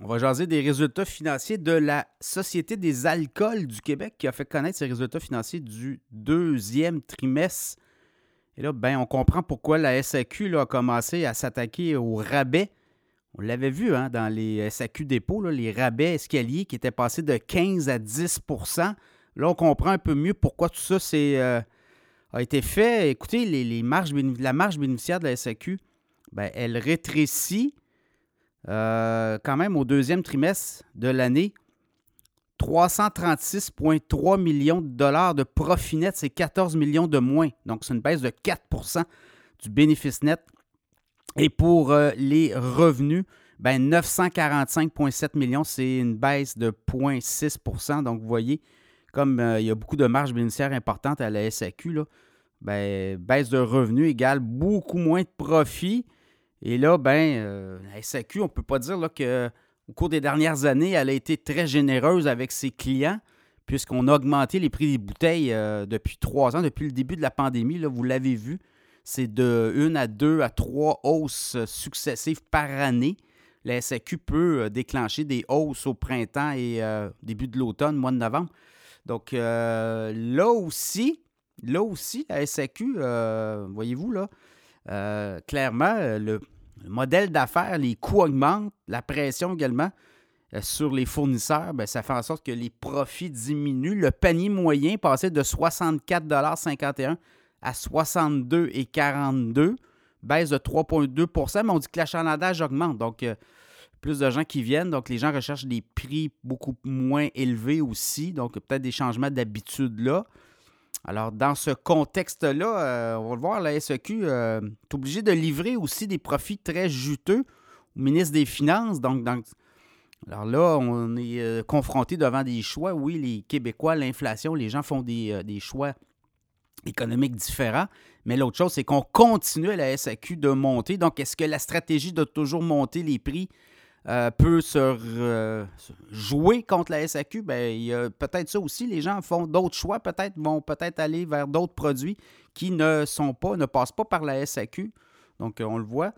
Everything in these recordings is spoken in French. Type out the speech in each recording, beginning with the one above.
On va jaser des résultats financiers de la Société des alcools du Québec qui a fait connaître ses résultats financiers du deuxième trimestre. Et là, ben, on comprend pourquoi la SAQ a commencé à s'attaquer aux rabais. On l'avait vu hein, dans les SAQ dépôts, les rabais escaliers qui étaient passés de 15 à 10% Là, on comprend un peu mieux pourquoi tout ça euh, a été fait. Écoutez, la marge bénéficiaire de la SAQ, ben, elle rétrécit euh, quand même au deuxième trimestre de l'année, 336,3 millions de dollars de profit net, c'est 14 millions de moins. Donc, c'est une baisse de 4% du bénéfice net. Et pour euh, les revenus, ben 945,7 millions, c'est une baisse de 0,6% Donc, vous voyez, comme euh, il y a beaucoup de marges bénéficiaires importantes à la SAQ, ben, baisse de revenus égale beaucoup moins de profit. Et là, ben, euh, la SAQ, on ne peut pas dire qu'au cours des dernières années, elle a été très généreuse avec ses clients, puisqu'on a augmenté les prix des bouteilles euh, depuis trois ans, depuis le début de la pandémie. Là, vous l'avez vu, c'est de une à deux à trois hausses successives par année. La SAQ peut euh, déclencher des hausses au printemps et début de l'automne, mois de novembre. Donc là aussi, là aussi, la SAQ, voyez-vous, là, euh, clairement, euh, le, modèle d'affaires, les coûts augmentent, la pression également euh, sur les fournisseurs, bien, ça fait en sorte que les profits diminuent. Le panier moyen passait de 64,51 à 62,42, baisse de 3,2% mais on dit que l'achalandage augmente. Donc, plus de gens qui viennent. Donc, les gens recherchent des prix beaucoup moins élevés aussi. Donc, peut-être des changements d'habitude là. Alors, dans ce contexte-là, euh, on va le voir, la SEQ euh, est obligée de livrer aussi des profits très juteux au ministre des Finances. Donc, alors là, on est euh, confronté devant des choix. Oui, les Québécois, l'inflation, les gens font des, des choix économiques différents. Mais l'autre chose, c'est qu'on continue à la SAQ de monter. Donc, est-ce que la stratégie de toujours monter les prix euh, peut se jouer contre la SAQ, ben, il y a peut-être ça aussi. Les gens font d'autres choix, peut-être vont peut-être aller vers d'autres produits qui ne sont pas, ne passent pas par la SAQ. Donc, on le voit.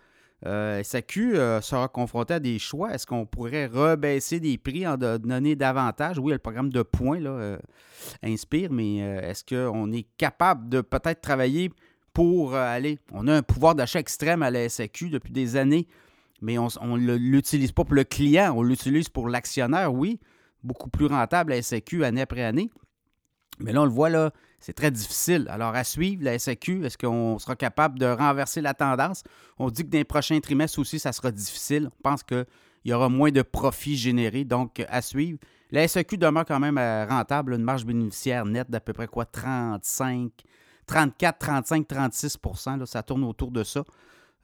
Euh, SAQ euh, sera confronté à des choix. Est-ce qu'on pourrait rebaisser des prix en donner davantage? Oui, le programme de points là, inspire, mais est-ce qu'on est capable de peut-être travailler pour aller? On a un pouvoir d'achat extrême à la SAQ depuis des années mais on ne l'utilise pas pour le client, on l'utilise pour l'actionnaire, oui, beaucoup plus rentable la SAQ année après année. Mais là, on le voit, là, c'est très difficile. Alors, à suivre, la SAQ, est-ce qu'on sera capable de renverser la tendance? On dit que dans les prochains trimestres aussi, ça sera difficile. On pense qu'il y aura moins de profits générés, donc à suivre. La SAQ demeure quand même euh, rentable, une marge bénéficiaire nette d'à peu près quoi, 35, 34, 35, 36 là, Ça tourne autour de ça.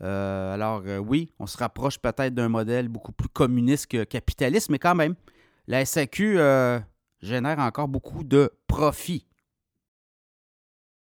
Euh, alors euh, oui, on se rapproche peut-être d'un modèle beaucoup plus communiste que capitaliste, mais quand même, la SAQ euh, génère encore beaucoup de profits.